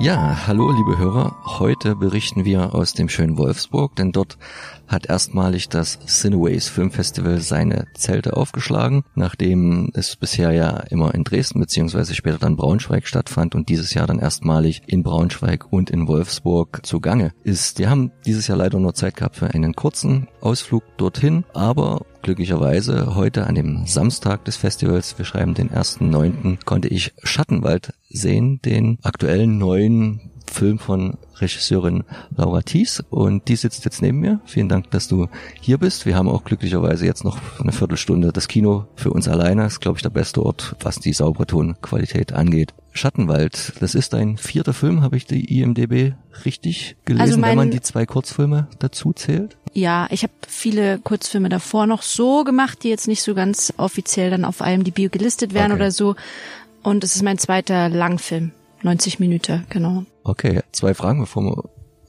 Ja, hallo liebe Hörer. Heute berichten wir aus dem schönen Wolfsburg, denn dort hat erstmalig das Cineways Filmfestival seine Zelte aufgeschlagen, nachdem es bisher ja immer in Dresden beziehungsweise später dann Braunschweig stattfand und dieses Jahr dann erstmalig in Braunschweig und in Wolfsburg zugange ist. Wir haben dieses Jahr leider nur Zeit gehabt für einen kurzen Ausflug dorthin, aber glücklicherweise heute an dem Samstag des Festivals, wir schreiben den 1.9., konnte ich Schattenwald sehen, den aktuellen neuen Film von Regisseurin Laura Thies und die sitzt jetzt neben mir. Vielen Dank, dass du hier bist. Wir haben auch glücklicherweise jetzt noch eine Viertelstunde das Kino für uns alleine. Ist, glaube ich, der beste Ort, was die saubere Tonqualität angeht. Schattenwald, das ist dein vierter Film, habe ich die IMDB richtig gelesen, Also mein- wenn man die zwei Kurzfilme dazu zählt? Ja, ich habe viele Kurzfilme davor noch so gemacht, die jetzt nicht so ganz offiziell dann auf IMDb gelistet werden Okay. oder so. Und es ist mein zweiter Langfilm. 90 Minuten, genau. Okay, zwei Fragen, bevor wir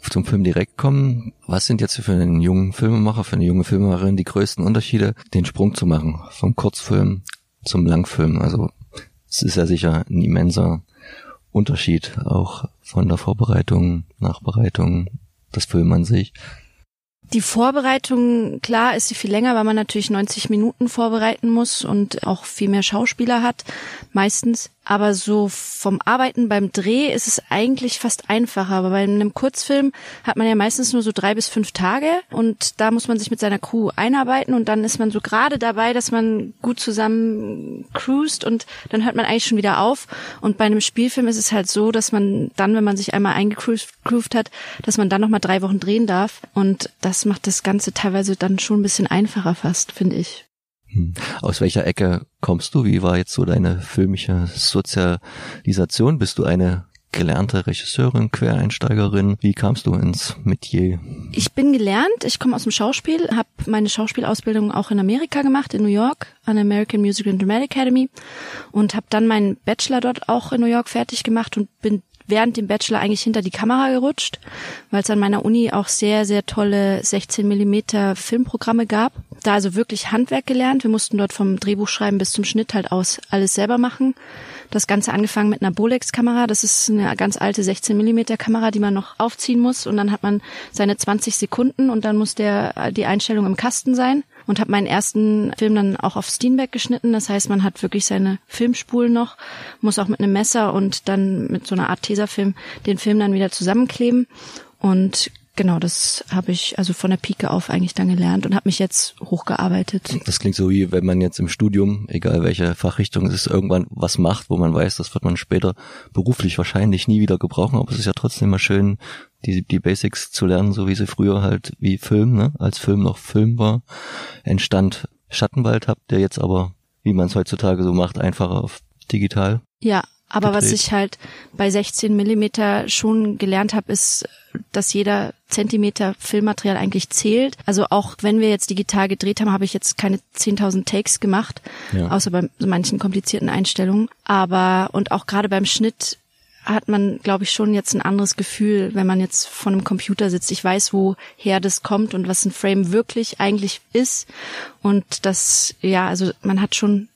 zum Film direkt kommen. Was sind jetzt für einen jungen Filmemacher, für eine junge Filmemacherin die größten Unterschiede, den Sprung zu machen vom Kurzfilm zum Langfilm? Also es ist ja sicher ein immenser Unterschied auch von der Vorbereitung, Nachbereitung, das Film an sich. Die Vorbereitung, klar, ist sie viel länger, weil man natürlich 90 Minuten vorbereiten muss und auch viel mehr Schauspieler hat, meistens. Aber so vom Arbeiten beim Dreh ist es eigentlich fast einfacher. Aber bei einem Kurzfilm hat man ja meistens nur so drei bis fünf Tage und da muss man sich mit seiner Crew einarbeiten und dann ist man so gerade dabei, dass man gut zusammen cruist und dann hört man eigentlich schon wieder auf. Und bei einem Spielfilm ist es halt so, dass man dann, wenn man sich einmal eingecruised hat, dass man dann nochmal drei Wochen drehen darf. Und das macht das Ganze teilweise dann schon ein bisschen einfacher fast, finde ich. Hm. Aus welcher Ecke kommst du? Wie war jetzt so deine filmische Sozialisation? Bist du eine gelernte Regisseurin, Quereinsteigerin? Wie kamst du ins Metier? Ich bin gelernt, ich komme aus dem Schauspiel, habe meine Schauspielausbildung auch in Amerika gemacht, in New York, an der American Musical and Dramatic Academy und habe dann meinen Bachelor dort auch in New York fertig gemacht und bin während dem Bachelor eigentlich hinter die Kamera gerutscht, weil es an meiner Uni auch sehr, sehr tolle 16 Millimeter Filmprogramme gab. Da also wirklich Handwerk gelernt. Wir mussten dort vom Drehbuchschreiben bis zum Schnitt halt aus alles selber machen. Das Ganze angefangen mit einer Bolex-Kamera. Das ist eine ganz alte 16 Millimeter Kamera, die man noch aufziehen muss. Und dann hat man seine 20 Sekunden und dann muss der, die Einstellung im Kasten sein. Und habe meinen ersten Film dann auch auf Steenbeck geschnitten. Das heißt, man hat wirklich seine Filmspulen noch, muss auch mit einem Messer und dann mit so einer Art Tesafilm den Film dann wieder zusammenkleben. Und genau, das habe ich also von der Pike auf eigentlich dann gelernt und habe mich jetzt hochgearbeitet. Das klingt so wie wenn man jetzt im Studium, egal welche Fachrichtung es ist, irgendwann was macht, wo man weiß, das wird man später beruflich wahrscheinlich nie wieder gebrauchen, aber es ist ja trotzdem mal schön, die, die Basics zu lernen, so wie sie früher halt wie Film, ne, als Film noch Film war, entstand Schattenwald, habt ihr jetzt aber, wie man es heutzutage so macht, einfacher auf digital. Ja, aber was gedreht. ich halt bei 16 Millimeter schon gelernt habe, ist, dass jeder Zentimeter Filmmaterial eigentlich zählt. Also auch wenn wir jetzt digital gedreht haben, habe ich jetzt keine 10.000 Takes gemacht, Ja. außer bei manchen komplizierten Einstellungen. Aber und auch gerade beim Schnitt hat man, glaube ich, schon jetzt ein anderes Gefühl, wenn man jetzt vor einem Computer sitzt. Ich weiß, woher das kommt und was ein Frame wirklich eigentlich ist. Und das, ja, also man hat schon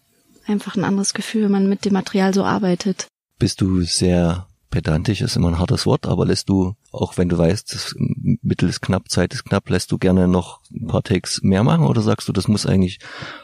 einfach ein anderes Gefühl, wenn man mit dem Material so arbeitet. Bist du sehr pedantisch, ist immer ein hartes Wort, aber lässt du, auch wenn du weißt, das Mittel ist knapp, Zeit ist knapp, lässt du gerne noch ein paar Takes mehr machen oder sagst du, das muss eigentlich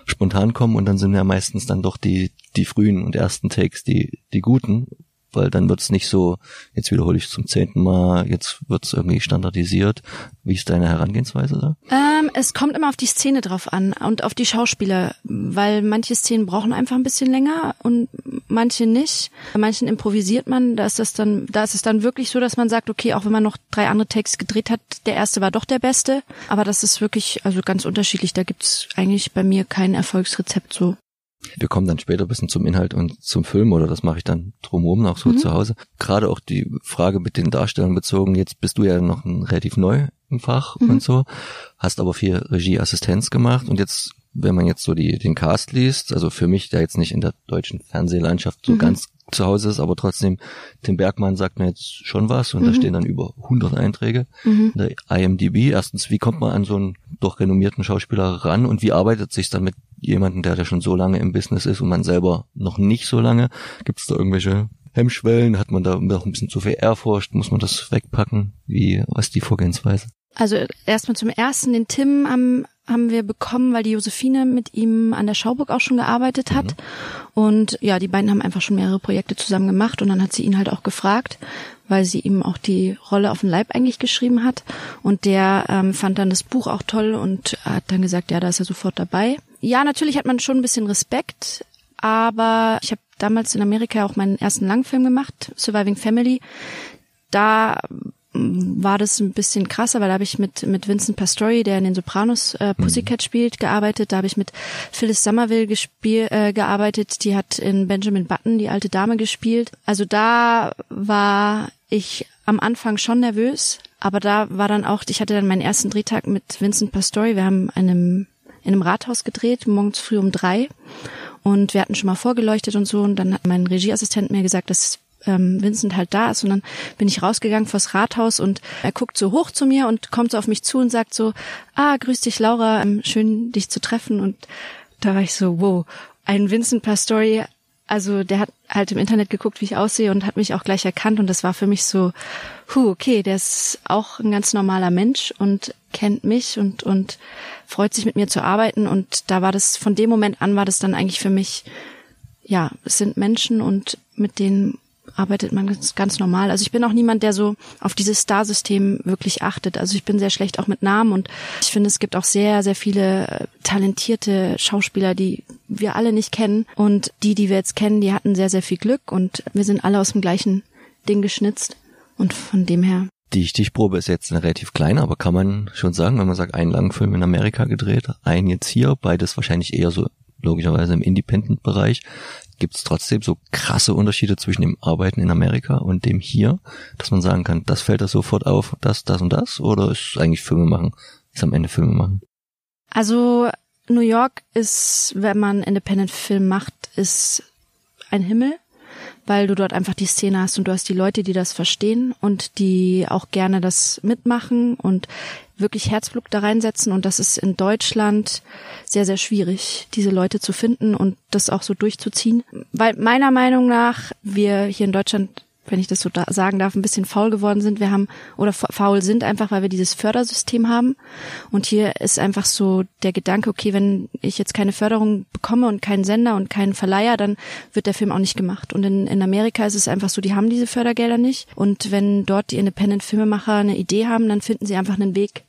spontan kommen und dann sind ja meistens dann doch die, die frühen und ersten Takes die, die guten, weil dann wird's nicht so, jetzt wiederhole ich zum zehnten Mal, jetzt wird's irgendwie standardisiert. Wie ist deine Herangehensweise da? Ähm, es kommt immer auf die Szene drauf an und auf die Schauspieler, weil manche Szenen brauchen einfach ein bisschen länger und manche nicht. Bei manchen improvisiert man, da ist das dann, da ist es dann wirklich so, dass man sagt, okay, auch wenn man noch drei andere Texte gedreht hat, der erste war doch der beste. Aber das ist wirklich also ganz unterschiedlich. Da gibt's eigentlich bei mir kein Erfolgsrezept so. Wir kommen dann später ein bisschen zum Inhalt und zum Film oder das mache ich dann drumherum auch so zu Hause. Gerade auch die Frage mit den Darstellern bezogen, jetzt bist du ja noch ein relativ neu im Fach und so, hast aber viel Regieassistenz gemacht und jetzt wenn man jetzt so die, den Cast liest, also für mich, der jetzt nicht in der deutschen Fernsehlandschaft so mhm. ganz zu Hause ist, aber trotzdem, Tim Bergmann sagt mir jetzt schon was und mhm. da stehen dann über 100 Einträge mhm. in der IMDb. Erstens, wie kommt man an so einen doch renommierten Schauspieler ran und wie arbeitet sich dann mit jemandem, der da schon so lange im Business ist und man selber noch nicht so lange? Gibt es da irgendwelche Hemmschwellen? Hat man da noch ein bisschen zu viel Ehrfurcht? Muss man das wegpacken? Wie, was ist die Vorgehensweise? Also erstmal zum ersten, den Tim am haben wir bekommen, weil die Josephine mit ihm an der Schauburg auch schon gearbeitet hat. Mhm. Und ja, die beiden haben einfach schon mehrere Projekte zusammen gemacht und dann hat sie ihn halt auch gefragt, weil sie ihm auch die Rolle auf den Leib eigentlich geschrieben hat. Und der ähm, fand dann das Buch auch toll und hat dann gesagt, ja, da ist er sofort dabei. Ja, natürlich hat man schon ein bisschen Respekt, aber ich habe damals in Amerika auch meinen ersten Langfilm gemacht, Surviving Family. Da war das ein bisschen krasser, weil da habe ich mit mit Vincent Pastore, der in den Sopranos äh, mhm. Pussycat spielt, gearbeitet. Da habe ich mit Phyllis Somerville gespiel, äh, gearbeitet. Die hat in Benjamin Button die alte Dame gespielt. Also da war ich am Anfang schon nervös, aber da war dann auch, ich hatte dann meinen ersten Drehtag mit Vincent Pastore. Wir haben einem in einem Rathaus gedreht, morgens früh um drei. Und wir hatten schon mal vorgeleuchtet und so. Und dann hat mein Regieassistent mir gesagt, dass ähm, Vincent halt da ist und dann bin ich rausgegangen vors Rathaus und er guckt so hoch zu mir und kommt so auf mich zu und sagt so, ah, grüß dich Laura, ähm, schön dich zu treffen und da war ich so, wow, ein Vincent Pastori, also der hat halt im Internet geguckt, wie ich aussehe und hat mich auch gleich erkannt und das war für mich so, hu, okay, der ist auch ein ganz normaler Mensch und kennt mich und und freut sich mit mir zu arbeiten und da war das von dem Moment an war das dann eigentlich für mich ja, es sind Menschen und mit denen arbeitet man ganz, ganz normal. Also ich bin auch niemand, der so auf dieses Star-System wirklich achtet. Also ich bin sehr schlecht auch mit Namen und ich finde, es gibt auch sehr, sehr viele äh, talentierte Schauspieler, die wir alle nicht kennen. Und die, die wir jetzt kennen, die hatten sehr, sehr viel Glück und wir sind alle aus dem gleichen Ding geschnitzt. Und von dem her die Stichprobe ist jetzt relativ klein, aber kann man schon sagen, wenn man sagt, einen langen Film in Amerika gedreht, einen jetzt hier, beides wahrscheinlich eher so logischerweise im Independent-Bereich. Gibt es trotzdem so krasse Unterschiede zwischen dem Arbeiten in Amerika und dem hier, dass man sagen kann, das fällt da sofort auf, das, das und das? Oder ist eigentlich Filme machen, ist am Ende Filme machen? Also New York ist, wenn man Independent Film macht, ist ein Himmel weil du dort einfach die Szene hast und du hast die Leute, die das verstehen und die auch gerne das mitmachen und wirklich Herzblut da reinsetzen und das ist in Deutschland sehr, sehr schwierig, diese Leute zu finden und das auch so durchzuziehen. Weil meiner Meinung nach wir hier in Deutschland wenn ich das so da sagen darf, ein bisschen faul geworden sind. Wir haben oder faul sind einfach, weil wir dieses Fördersystem haben. Und hier ist einfach so der Gedanke, okay, wenn ich jetzt keine Förderung bekomme und keinen Sender und keinen Verleiher, dann wird der Film auch nicht gemacht. Und in, in Amerika ist es einfach so, die haben diese Fördergelder nicht. Und wenn dort die Independent Filmemacher eine Idee haben, dann finden sie einfach einen Weg,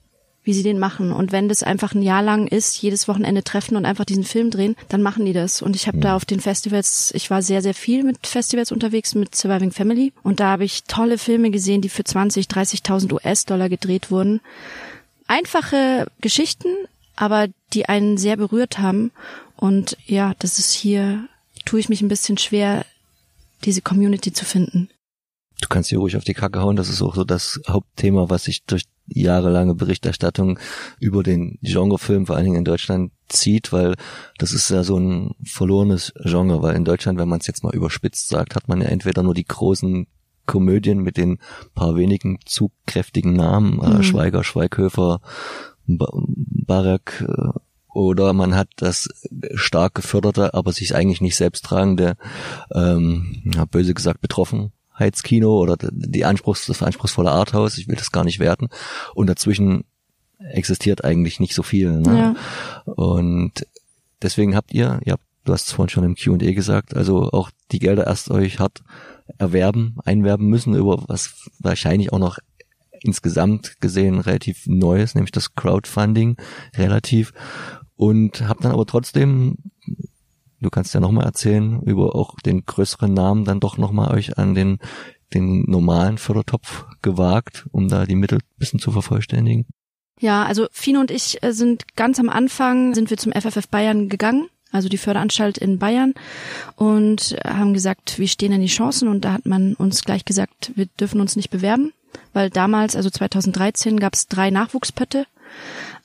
wie sie den machen. Und wenn das einfach ein Jahr lang ist, jedes Wochenende treffen und einfach diesen Film drehen, dann machen die das. Und ich habe mhm. da auf den Festivals, ich war sehr, sehr viel mit Festivals unterwegs, mit Surviving Family. Und da habe ich tolle Filme gesehen, die für 20, 30.000 US-Dollar gedreht wurden. Einfache Geschichten, aber die einen sehr berührt haben. Und ja, das ist hier, tue ich mich ein bisschen schwer, diese Community zu finden. Du kannst hier ruhig auf die Kacke hauen. Das ist auch so das Hauptthema, was sich durch jahrelange Berichterstattung über den Genrefilm, vor allen Dingen in Deutschland, zieht, weil das ist ja so ein verlorenes Genre, weil in Deutschland, wenn man es jetzt mal überspitzt sagt, hat man ja entweder nur die großen Komödien mit den paar wenigen zugkräftigen Namen, äh, mhm. äh, Schweiger, Schweighöfer, Barak, äh, oder man hat das stark geförderte, aber sich eigentlich nicht selbst tragende, ähm, ja, böse gesagt, betroffen Heizkino oder die Anspruchs, das anspruchsvolle Arthouse, ich will das gar nicht werten. Und dazwischen existiert eigentlich nicht so viel. Ne? Ja. Und deswegen habt ihr, ihr habt, du hast es vorhin schon im Q&A gesagt, also auch die Gelder erst euch hart erwerben, einwerben müssen über was wahrscheinlich auch noch insgesamt gesehen relativ Neues, nämlich das Crowdfunding relativ und habt dann aber trotzdem Du kannst ja nochmal erzählen über auch den größeren Namen dann doch nochmal euch an den, den normalen Fördertopf gewagt, um da die Mittel bisschen zu vervollständigen. Ja, also Fino und ich äh, sind ganz am Anfang, sind wir zum FFF Bayern gegangen, also die Förderanstalt in Bayern und haben gesagt, wie stehen denn die Chancen? Und da hat man uns gleich gesagt, wir dürfen uns nicht bewerben, weil damals, also 2013, gab es drei Nachwuchspötte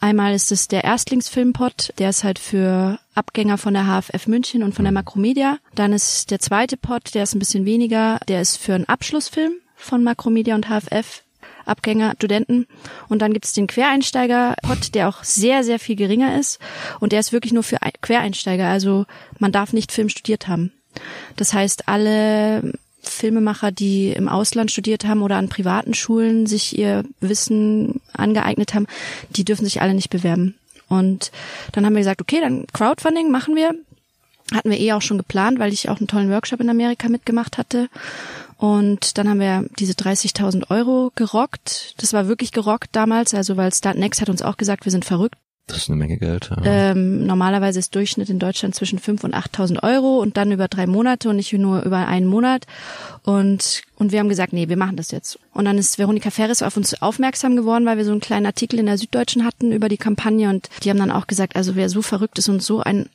Einmal ist es der Erstlingsfilmpot, der ist halt für Abgänger von der HFF München und von der Makromedia. Dann ist der zweite Pot, der ist ein bisschen weniger, der ist für einen Abschlussfilm von Makromedia und HFF. Abgänger, Studenten. Und dann gibt es den Quereinsteiger-Pot, der auch sehr, sehr viel geringer ist. Und der ist wirklich nur für Quereinsteiger. Also man darf nicht Film studiert haben. Das heißt, alle Filmemacher, die im Ausland studiert haben oder an privaten Schulen sich ihr Wissen angeeignet haben, die dürfen sich alle nicht bewerben. Und dann haben wir gesagt, okay, dann Crowdfunding machen wir. Hatten wir eh auch schon geplant, weil ich auch einen tollen Workshop in Amerika mitgemacht hatte. Und dann haben wir diese 30.000 Euro gerockt. Das war wirklich gerockt damals, also weil Startnext hat uns auch gesagt, wir sind verrückt. Das ist eine Menge Geld. Ja. Ähm, normalerweise ist Durchschnitt in Deutschland zwischen 5.000 und 8.000 Euro und dann über drei Monate und nicht nur über einen Monat. Und, und wir haben gesagt, nee, wir machen das jetzt. Und dann ist Veronika Ferris auf uns aufmerksam geworden, weil wir so einen kleinen Artikel in der Süddeutschen hatten über die Kampagne und die haben dann auch gesagt, also wer so verrückt ist und so ein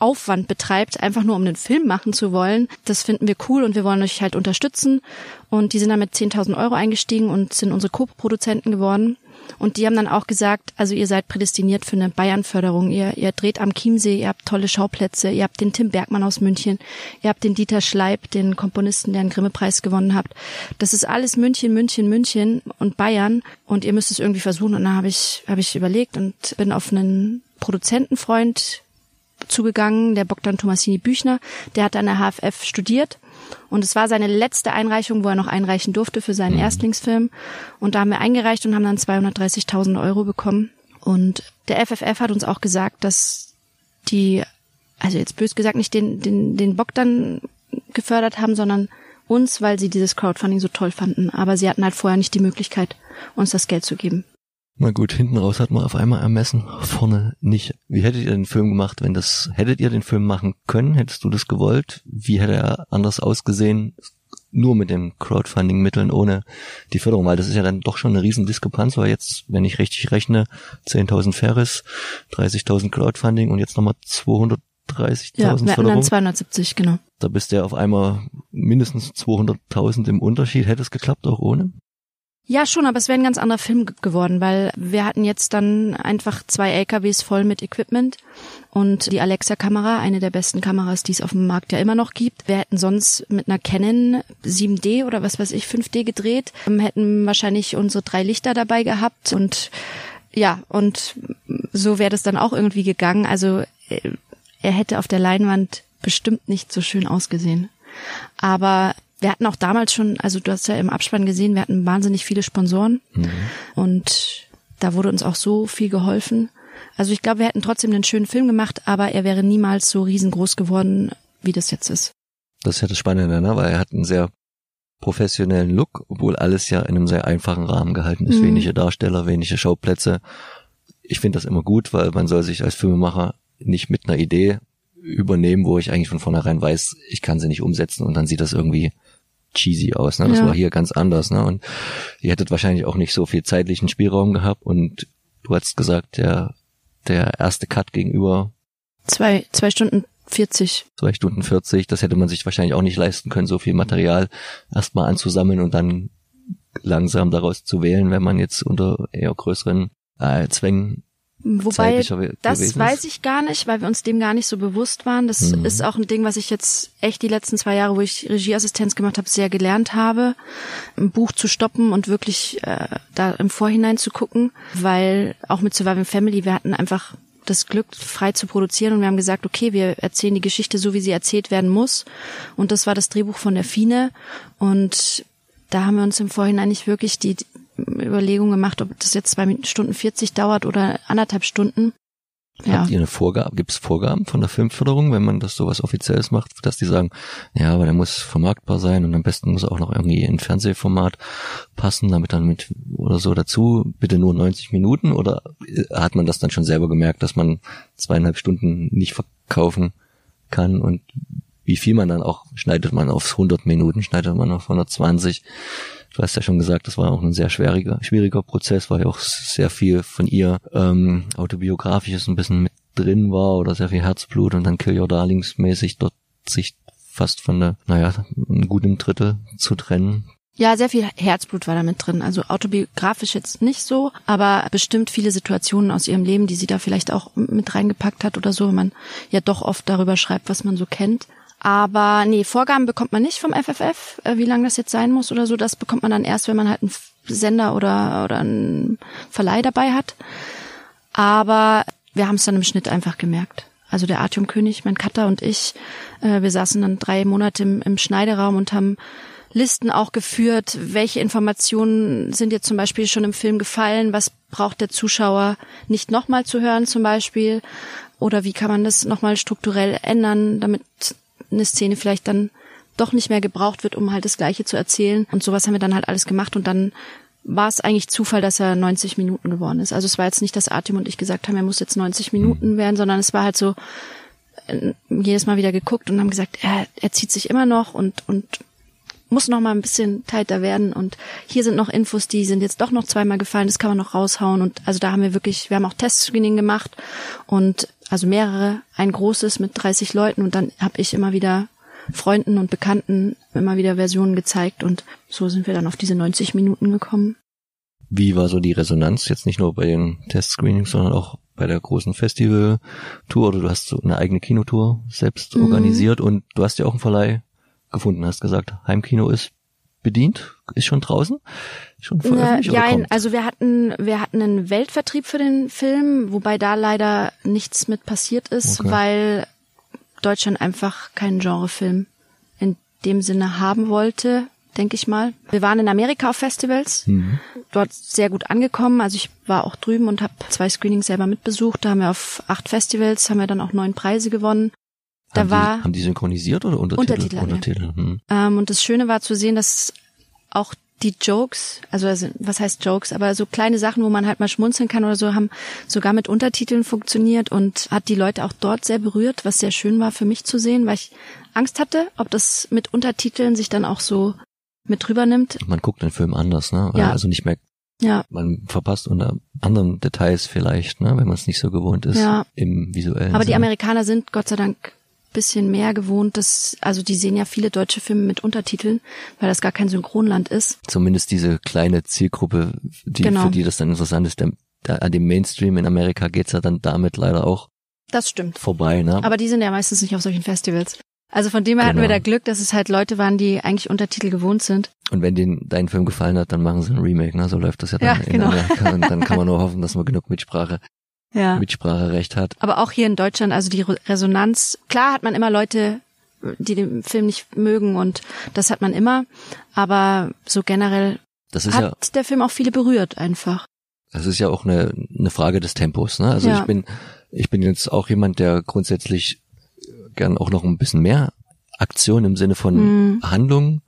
Aufwand betreibt, einfach nur um einen Film machen zu wollen. Das finden wir cool und wir wollen euch halt unterstützen. Und die sind dann mit 10.000 Euro eingestiegen und sind unsere Co-Produzenten geworden. Und die haben dann auch gesagt, also ihr seid prädestiniert für eine Bayern-Förderung. Ihr, ihr dreht am Chiemsee, ihr habt tolle Schauplätze, ihr habt den Tim Bergmann aus München, ihr habt den Dieter Schleib, den Komponisten, der einen Grimme-Preis gewonnen habt. Das ist alles München, München, München und Bayern. Und ihr müsst es irgendwie versuchen. Und dann habe ich, habe ich überlegt und bin auf einen Produzentenfreund zugegangen, der Bogdan Tomasini Büchner, der hat an der HFF studiert und es war seine letzte Einreichung, wo er noch einreichen durfte für seinen mhm. Erstlingsfilm und da haben wir eingereicht und haben dann 230.000 Euro bekommen und der FFF hat uns auch gesagt, dass die, also jetzt bös gesagt, nicht den, den, den Bogdan gefördert haben, sondern uns, weil sie dieses Crowdfunding so toll fanden. Aber sie hatten halt vorher nicht die Möglichkeit, uns das Geld zu geben. Na gut, hinten raus hat man auf einmal ermessen, vorne nicht. Wie hättet ihr den Film gemacht, wenn das, hättet ihr den Film machen können? Hättest du das gewollt? Wie hätte er anders ausgesehen? Nur mit den Crowdfunding-Mitteln ohne die Förderung, weil das ist ja dann doch schon eine riesen Diskrepanz, weil jetzt, wenn ich richtig rechne, 10.000 Ferris, 30.000 Crowdfunding und jetzt nochmal 230.000 ja, wir Förderung. Dann 270, genau. Da bist du ja auf einmal mindestens 200.000 im Unterschied. Hätte es geklappt auch ohne? Ja, schon, aber es wäre ein ganz anderer Film geworden, weil wir hatten jetzt dann einfach zwei LKWs voll mit Equipment und die Alexa-Kamera, eine der besten Kameras, die es auf dem Markt ja immer noch gibt. Wir hätten sonst mit einer Canon 7D oder was weiß ich 5D gedreht, hätten wahrscheinlich unsere drei Lichter dabei gehabt und ja, und so wäre das dann auch irgendwie gegangen. Also äh, er hätte auf der Leinwand bestimmt nicht so schön ausgesehen. Aber wir hatten auch damals schon, also du hast ja im Abspann gesehen, wir hatten wahnsinnig viele Sponsoren mhm. und da wurde uns auch so viel geholfen. Also ich glaube, wir hätten trotzdem einen schönen Film gemacht, aber er wäre niemals so riesengroß geworden, wie das jetzt ist. Das ist ja das Spannende, ne? weil er hat einen sehr professionellen Look, obwohl alles ja in einem sehr einfachen Rahmen gehalten ist. Mhm. Wenige Darsteller, wenige Schauplätze. Ich finde das immer gut, weil man soll sich als Filmemacher nicht mit einer Idee übernehmen, wo ich eigentlich von vornherein weiß, ich kann sie nicht umsetzen und dann sieht das irgendwie cheesy aus. Ne? Das ja. war hier ganz anders. Ne? Und ihr hättet wahrscheinlich auch nicht so viel zeitlichen Spielraum gehabt. Und du hast gesagt, der, der erste Cut gegenüber zwei, zwei Stunden 40. Zwei Stunden 40, das hätte man sich wahrscheinlich auch nicht leisten können, so viel Material erstmal anzusammeln und dann langsam daraus zu wählen, wenn man jetzt unter eher größeren äh, Zwängen Wobei, das weiß ich gar nicht, weil wir uns dem gar nicht so bewusst waren. Das mhm. ist auch ein Ding, was ich jetzt echt die letzten zwei Jahre, wo ich Regieassistenz gemacht habe, sehr gelernt habe, ein Buch zu stoppen und wirklich äh, da im Vorhinein zu gucken, weil auch mit Surviving Family, wir hatten einfach das Glück, frei zu produzieren und wir haben gesagt, okay, wir erzählen die Geschichte so, wie sie erzählt werden muss. Und das war das Drehbuch von der Fine und da haben wir uns im Vorhinein nicht wirklich die Überlegung gemacht, ob das jetzt zwei Stunden 40 dauert oder anderthalb Stunden. Ja. Habt ihr eine Vorgabe, gibt es Vorgaben von der Filmförderung, wenn man das sowas Offizielles macht, dass die sagen, ja, aber der muss vermarktbar sein und am besten muss er auch noch irgendwie in Fernsehformat passen, damit dann mit oder so dazu, bitte nur 90 Minuten oder hat man das dann schon selber gemerkt, dass man zweieinhalb Stunden nicht verkaufen kann und wie viel man dann auch, schneidet man aufs 100 Minuten, schneidet man auf 120 Du hast ja schon gesagt, das war auch ein sehr schwieriger, schwieriger Prozess, weil ja auch sehr viel von ihr ähm, autobiografisches ein bisschen mit drin war oder sehr viel Herzblut und dann Kill Your Darlings mäßig dort sich fast von der, naja, einem guten Drittel zu trennen. Ja, sehr viel Herzblut war da mit drin. Also autobiografisch jetzt nicht so, aber bestimmt viele Situationen aus ihrem Leben, die sie da vielleicht auch mit reingepackt hat oder so, wenn man ja doch oft darüber schreibt, was man so kennt. Aber nee, Vorgaben bekommt man nicht vom FFF, äh, wie lang das jetzt sein muss oder so. Das bekommt man dann erst, wenn man halt einen Sender oder, oder einen Verleih dabei hat. Aber wir haben es dann im Schnitt einfach gemerkt. Also der Artium König, mein Cutter und ich, äh, wir saßen dann drei Monate im, im Schneideraum und haben Listen auch geführt, welche Informationen sind jetzt zum Beispiel schon im Film gefallen, was braucht der Zuschauer nicht nochmal zu hören zum Beispiel oder wie kann man das nochmal strukturell ändern, damit eine Szene vielleicht dann doch nicht mehr gebraucht wird, um halt das Gleiche zu erzählen. Und sowas haben wir dann halt alles gemacht und dann war es eigentlich Zufall, dass er 90 Minuten geworden ist. Also es war jetzt nicht, dass Artem und ich gesagt haben, er muss jetzt 90 Minuten werden, sondern es war halt so äh, jedes Mal wieder geguckt und haben gesagt, er, er zieht sich immer noch und und muss noch mal ein bisschen tighter werden und hier sind noch Infos, die sind jetzt doch noch zweimal gefallen, das kann man noch raushauen und also da haben wir wirklich, wir haben auch Testscreening gemacht und also mehrere, ein großes mit 30 Leuten und dann habe ich immer wieder Freunden und Bekannten immer wieder Versionen gezeigt und so sind wir dann auf diese 90 Minuten gekommen. Wie war so die Resonanz jetzt nicht nur bei den Testscreenings, sondern auch bei der großen Festival-Tour oder du hast so eine eigene Kinotour selbst mhm. organisiert und du hast ja auch einen Verleih gefunden, hast gesagt, Heimkino ist bedient, ist schon draußen, schon veröffentlicht ja, ja also wir hatten wir hatten einen Weltvertrieb für den Film, wobei da leider nichts mit passiert ist, okay. weil Deutschland einfach keinen Genrefilm in dem Sinne haben wollte, denke ich mal. Wir waren in Amerika auf Festivals, mhm. dort sehr gut angekommen. Also ich war auch drüben und habe zwei Screenings selber mitbesucht. Da haben wir auf acht Festivals, haben wir dann auch neun Preise gewonnen. Da haben war die, haben die synchronisiert oder Untertitel? Untertitel. Untertitel. Ja. Hm. Ähm, und das Schöne war zu sehen, dass auch die Jokes, also, also was heißt Jokes, aber so kleine Sachen, wo man halt mal schmunzeln kann oder so, haben sogar mit Untertiteln funktioniert und hat die Leute auch dort sehr berührt, was sehr schön war für mich zu sehen, weil ich Angst hatte, ob das mit Untertiteln sich dann auch so mit drüber nimmt. Man guckt den Film anders, ne? Ja. Also nicht mehr ja. Man verpasst unter anderen Details vielleicht, ne, wenn man es nicht so gewohnt ist ja. im visuellen. Aber Sinne. die Amerikaner sind Gott sei Dank bisschen mehr gewohnt, dass, also die sehen ja viele deutsche Filme mit Untertiteln, weil das gar kein Synchronland ist. Zumindest diese kleine Zielgruppe, die, genau. für die das dann interessant ist, der, der, an dem Mainstream in Amerika geht's ja dann damit leider auch das stimmt. vorbei. Ne? Aber die sind ja meistens nicht auf solchen Festivals. Also von dem her genau. hatten wir genau. da Glück, dass es halt Leute waren, die eigentlich Untertitel gewohnt sind. Und wenn denen dein Film gefallen hat, dann machen sie ein Remake, ne? So läuft das ja dann ja, in genau. Amerika. Und dann kann man nur hoffen, dass man genug Mitsprache ja. Mitspracherecht hat. Aber auch hier in Deutschland, also die Resonanz, klar hat man immer Leute, die den Film nicht mögen und das hat man immer, aber so generell hat ja, der Film auch viele berührt einfach. Das ist ja auch eine, eine Frage des Tempos, ne? Also ja. ich bin, ich bin jetzt auch jemand, der grundsätzlich gern auch noch ein bisschen mehr Aktion im Sinne von mhm. Handlung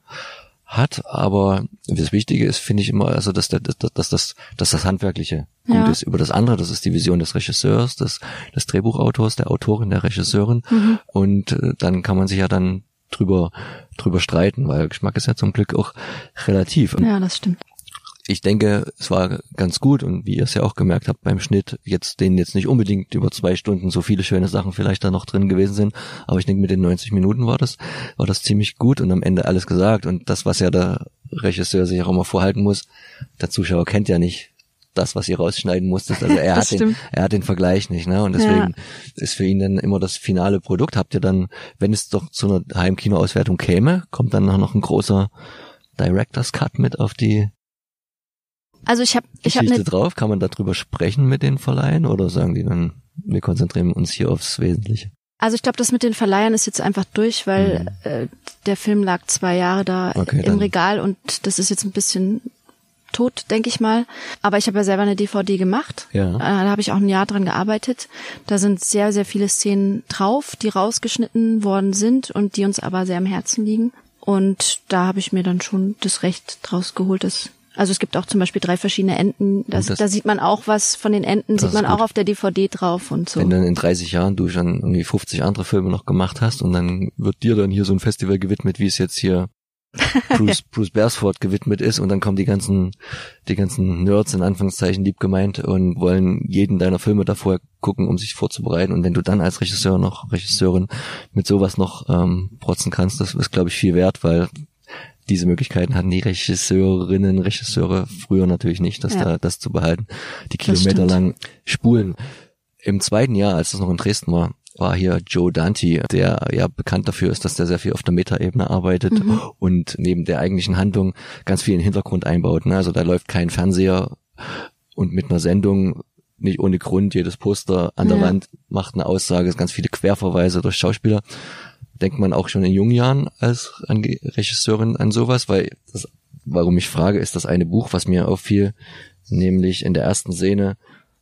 hat, aber das Wichtige ist, finde ich immer, also dass, der, dass, dass, das, dass das Handwerkliche ja. gut ist. Über das andere, das ist die Vision des Regisseurs, des, des Drehbuchautors, der Autorin, der Regisseurin. Mhm. Und äh, dann kann man sich ja dann drüber drüber streiten, weil Geschmack ist ja zum Glück auch relativ. Ja, das stimmt ich denke, es war ganz gut und wie ihr es ja auch gemerkt habt beim Schnitt, jetzt denen jetzt nicht unbedingt über zwei Stunden so viele schöne Sachen vielleicht da noch drin gewesen sind, aber ich denke, mit den 90 Minuten war das, war das ziemlich gut und am Ende alles gesagt und das, was ja der Regisseur sich auch immer vorhalten muss, der Zuschauer kennt ja nicht das, was ihr rausschneiden musstet. Also er hat den, er hat den Vergleich nicht, ne? Und deswegen ja. ist für ihn dann immer das finale Produkt. Habt ihr dann, wenn es doch zu einer Heimkinoauswertung käme, kommt dann noch ein großer Director's Cut mit auf die also ich habe ich habe ne drauf, kann man darüber sprechen mit den Verleihen oder sagen die dann, wir konzentrieren uns hier aufs Wesentliche? Also ich glaube, das mit den Verleihern ist jetzt einfach durch, weil mhm. äh, der Film lag zwei Jahre da okay, im dann. Regal und das ist jetzt ein bisschen tot, denke ich mal. Aber ich habe ja selber eine DVD gemacht. Ja. Äh, da habe ich auch ein Jahr dran gearbeitet. Da sind sehr, sehr viele Szenen drauf, die rausgeschnitten worden sind und die uns aber sehr am Herzen liegen. Und da habe ich mir dann schon das Recht draus geholt, das also es gibt auch zum Beispiel drei verschiedene Enten. Das, das, da sieht man auch was von den Enten, sieht man auch auf der DVD drauf und so. Wenn dann in 30 Jahren du schon irgendwie 50 andere Filme noch gemacht hast und dann wird dir dann hier so ein Festival gewidmet, wie es jetzt hier Bruce, Bruce Beresford gewidmet ist und dann kommen die ganzen, die ganzen Nerds in Anführungszeichen lieb gemeint und wollen jeden deiner Filme davor gucken, um sich vorzubereiten. Und wenn du dann als Regisseur noch, Regisseurin mit sowas noch ähm, protzen kannst, das ist, glaube ich, viel wert, weil diese Möglichkeiten hatten die Regisseurinnen, Regisseure früher natürlich nicht, das Ja. da das zu behalten, die Das Kilometer stimmt. lang spulen. Im zweiten Jahr, als das noch in Dresden war, war hier Joe Dante, der ja bekannt dafür ist, dass der sehr viel auf der Metaebene arbeitet Mhm. und neben der eigentlichen Handlung ganz viel in den Hintergrund einbaut. Ne? Also da läuft kein Fernseher und mit einer Sendung nicht ohne Grund jedes Poster an der Ja. Wand macht eine Aussage, es ganz viele Querverweise durch Schauspieler. Denkt man auch schon in jungen Jahren als Regisseurin an sowas, weil das, warum ich frage, ist das eine Buch, was mir auffiel, nämlich in der ersten Szene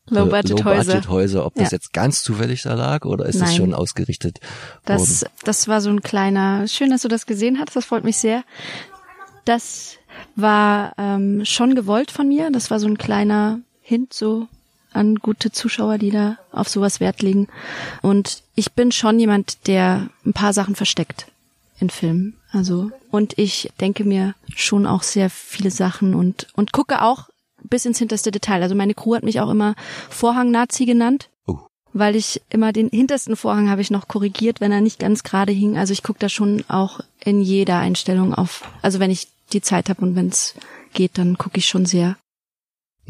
Low-Budget-Häuser. Low-Budget-Häuser, ob das Ja. jetzt ganz zufällig da lag oder ist das schon ausgerichtet Das, worden? das war so ein kleiner, schön, dass du das gesehen hast, das freut mich sehr. Das war ähm, schon gewollt von mir, das war so ein kleiner Hint so an gute Zuschauer, die da auf sowas Wert legen. Und ich bin schon jemand, der ein paar Sachen versteckt in Filmen. Also, und ich denke mir schon auch sehr viele Sachen und, und gucke auch bis ins hinterste Detail. Also meine Crew hat mich auch immer Vorhang-Nazi genannt Oh. weil ich immer den hintersten Vorhang habe ich noch korrigiert, wenn er nicht ganz gerade hing. Also ich gucke da schon auch in jeder Einstellung auf. Also wenn ich die Zeit habe und wenn es geht, dann gucke ich schon sehr.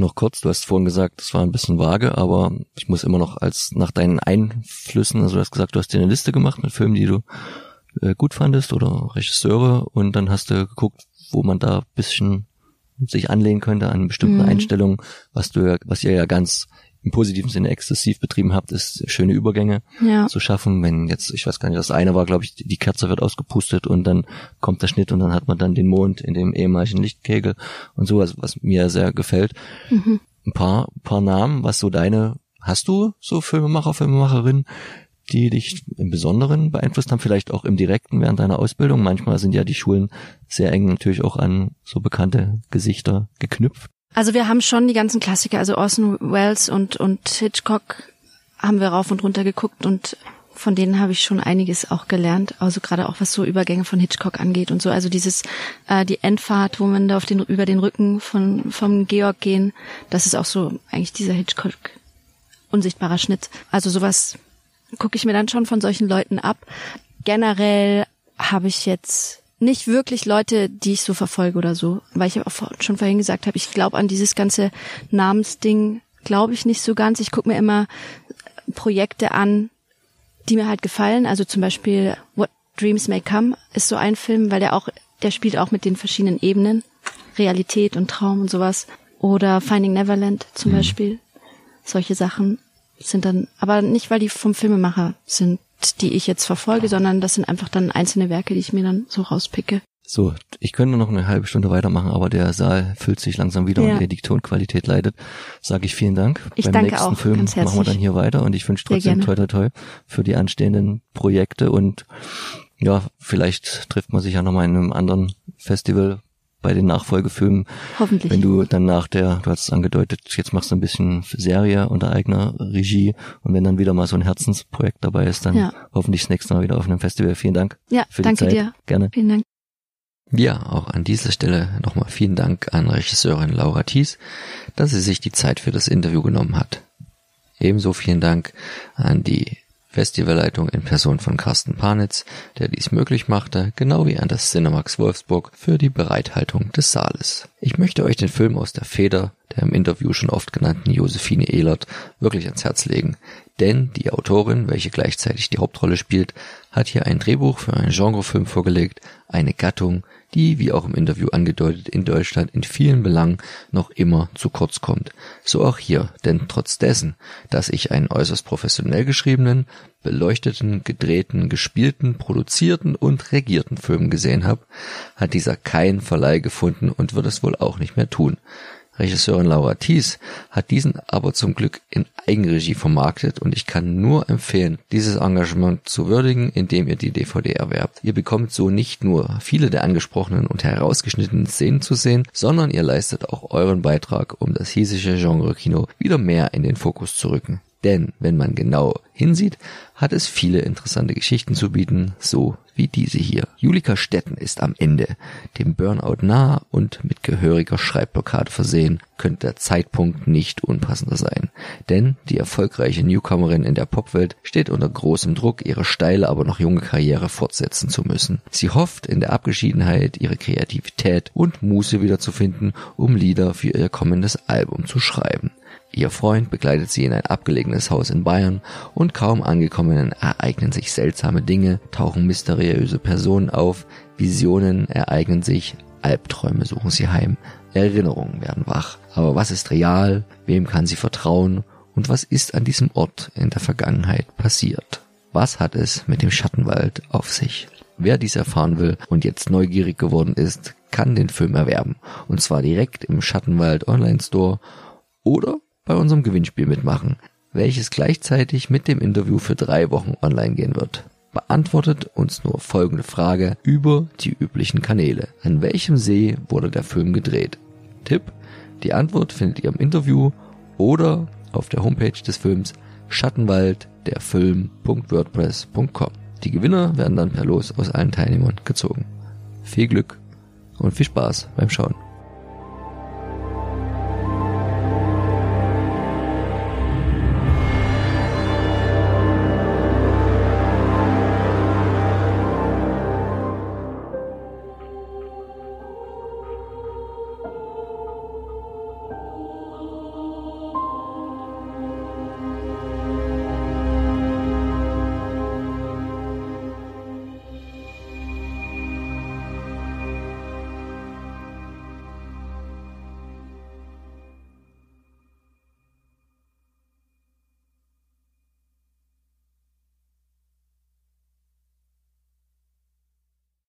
Noch kurz, du hast vorhin gesagt, es war ein bisschen vage, aber ich muss immer noch als nach deinen Einflüssen, also du hast gesagt, du hast dir eine Liste gemacht mit Filmen, die du äh, gut fandest oder Regisseure und dann hast du geguckt, wo man da bisschen sich anlehnen könnte an bestimmten Mhm. Einstellungen, was du ja, was ihr ja ganz im positiven Sinne exzessiv betrieben habt, ist schöne Übergänge Ja. zu schaffen. Wenn jetzt, ich weiß gar nicht, das eine war, glaube ich, die Kerze wird ausgepustet und dann kommt der Schnitt und dann hat man dann den Mond in dem ehemaligen Lichtkegel und sowas, was mir sehr gefällt. Mhm. Ein paar, paar Namen, was so deine, hast du so Filmemacher, Filmemacherinnen, die dich im Besonderen beeinflusst haben, vielleicht auch im Direkten während deiner Ausbildung? Manchmal sind ja die Schulen sehr eng natürlich auch an so bekannte Gesichter geknüpft. Also wir haben schon die ganzen Klassiker, also Orson Welles und, und Hitchcock haben wir rauf und runter geguckt und von denen habe ich schon einiges auch gelernt. Also gerade auch was so Übergänge von Hitchcock angeht und so. Also dieses, äh, die Endfahrt, wo man da auf den, über den Rücken von, vom Georg gehen, das ist auch so eigentlich dieser Hitchcock unsichtbarer Schnitt. Also sowas gucke ich mir dann schon von solchen Leuten ab. Generell habe ich jetzt nicht wirklich Leute, die ich so verfolge oder so, weil ich ja auch schon vorhin gesagt habe, ich glaube an dieses ganze Namensding, glaube ich nicht so ganz. Ich gucke mir immer Projekte an, die mir halt gefallen. Also zum Beispiel What Dreams May Come ist so ein Film, weil der auch, der spielt auch mit den verschiedenen Ebenen, Realität und Traum und sowas. Oder Finding Neverland zum Beispiel. Solche Sachen sind dann, aber nicht, weil die vom Filmemacher sind, die ich jetzt verfolge, sondern das sind einfach dann einzelne Werke, die ich mir dann so rauspicke. So, ich könnte noch eine halbe Stunde weitermachen, aber der Saal füllt sich langsam wieder Ja. und die Tonqualität leidet. Sage ich vielen Dank. Ich Beim danke nächsten auch Film machen wir dann hier weiter und ich wünsche trotzdem toi toi toi für die anstehenden Projekte und ja, vielleicht trifft man sich ja nochmal in einem anderen Festival bei den Nachfolgefilmen. Hoffentlich. Wenn du dann nach der, du hast es angedeutet, jetzt machst du ein bisschen Serie unter eigener Regie und wenn dann wieder mal so ein Herzensprojekt dabei ist, dann Ja. hoffentlich das nächste Mal wieder auf einem Festival. Vielen Dank ja, für danke die Zeit. dir. Gerne. Vielen Dank. Ja, auch an dieser Stelle nochmal vielen Dank an Regisseurin Laura Thies, dass sie sich die Zeit für das Interview genommen hat. Ebenso vielen Dank an die Festivalleitung in Person von Carsten Panitz, der dies möglich machte, genau wie an das Cinemax Wolfsburg für die Bereithaltung des Saales. Ich möchte euch den Film aus der Feder der im Interview schon oft genannten Josephine Ehlert wirklich ans Herz legen, denn die Autorin, welche gleichzeitig die Hauptrolle spielt, hat hier ein Drehbuch für einen Genrefilm vorgelegt, eine Gattung, die, wie auch im Interview angedeutet, in Deutschland in vielen Belangen noch immer zu kurz kommt. So auch hier, denn trotz dessen, dass ich einen äußerst professionell geschriebenen, beleuchteten, gedrehten, gespielten, produzierten und regierten Film gesehen habe, hat dieser keinen Verleih gefunden und wird es wohl auch nicht mehr tun. Regisseurin Laura Thies hat diesen aber zum Glück in Eigenregie vermarktet und ich kann nur empfehlen, dieses Engagement zu würdigen, indem ihr die DVD erwerbt. Ihr bekommt so nicht nur viele der angesprochenen und herausgeschnittenen Szenen zu sehen, sondern ihr leistet auch euren Beitrag, um das hiesische Genre-Kino wieder mehr in den Fokus zu rücken. Denn wenn man genau hinsieht, hat es viele interessante Geschichten zu bieten, so wie diese hier. Julika Stetten ist am Ende, dem Burnout nah und mit gehöriger Schreibblockade versehen, könnte der Zeitpunkt nicht unpassender sein. Denn die erfolgreiche Newcomerin in der Popwelt steht unter großem Druck, ihre steile, aber noch junge Karriere fortsetzen zu müssen. Sie hofft in der Abgeschiedenheit ihre Kreativität und Muße wiederzufinden, um Lieder für ihr kommendes Album zu schreiben. Ihr Freund begleitet sie in ein abgelegenes Haus in Bayern und kaum angekommen ereignen sich seltsame Dinge, tauchen mysteriöse Personen auf, Visionen ereignen sich, Albträume suchen sie heim, Erinnerungen werden wach. Aber was ist real? Wem kann sie vertrauen? Und was ist an diesem Ort in der Vergangenheit passiert? Was hat es mit dem Schattenwald auf sich? Wer dies erfahren will und jetzt neugierig geworden ist, kann den Film erwerben. Und zwar direkt im Schattenwald Online Store oder bei unserem Gewinnspiel mitmachen, welches gleichzeitig mit dem Interview für drei Wochen online gehen wird. Beantwortet uns nur folgende Frage über die üblichen Kanäle. An welchem See wurde der Film gedreht? Tipp, die Antwort findet ihr im Interview oder auf der Homepage des Films schattenwaldderfilm.wordpress.com. Die Gewinner werden dann per Los aus allen Teilnehmern gezogen. Viel Glück und viel Spaß beim Schauen.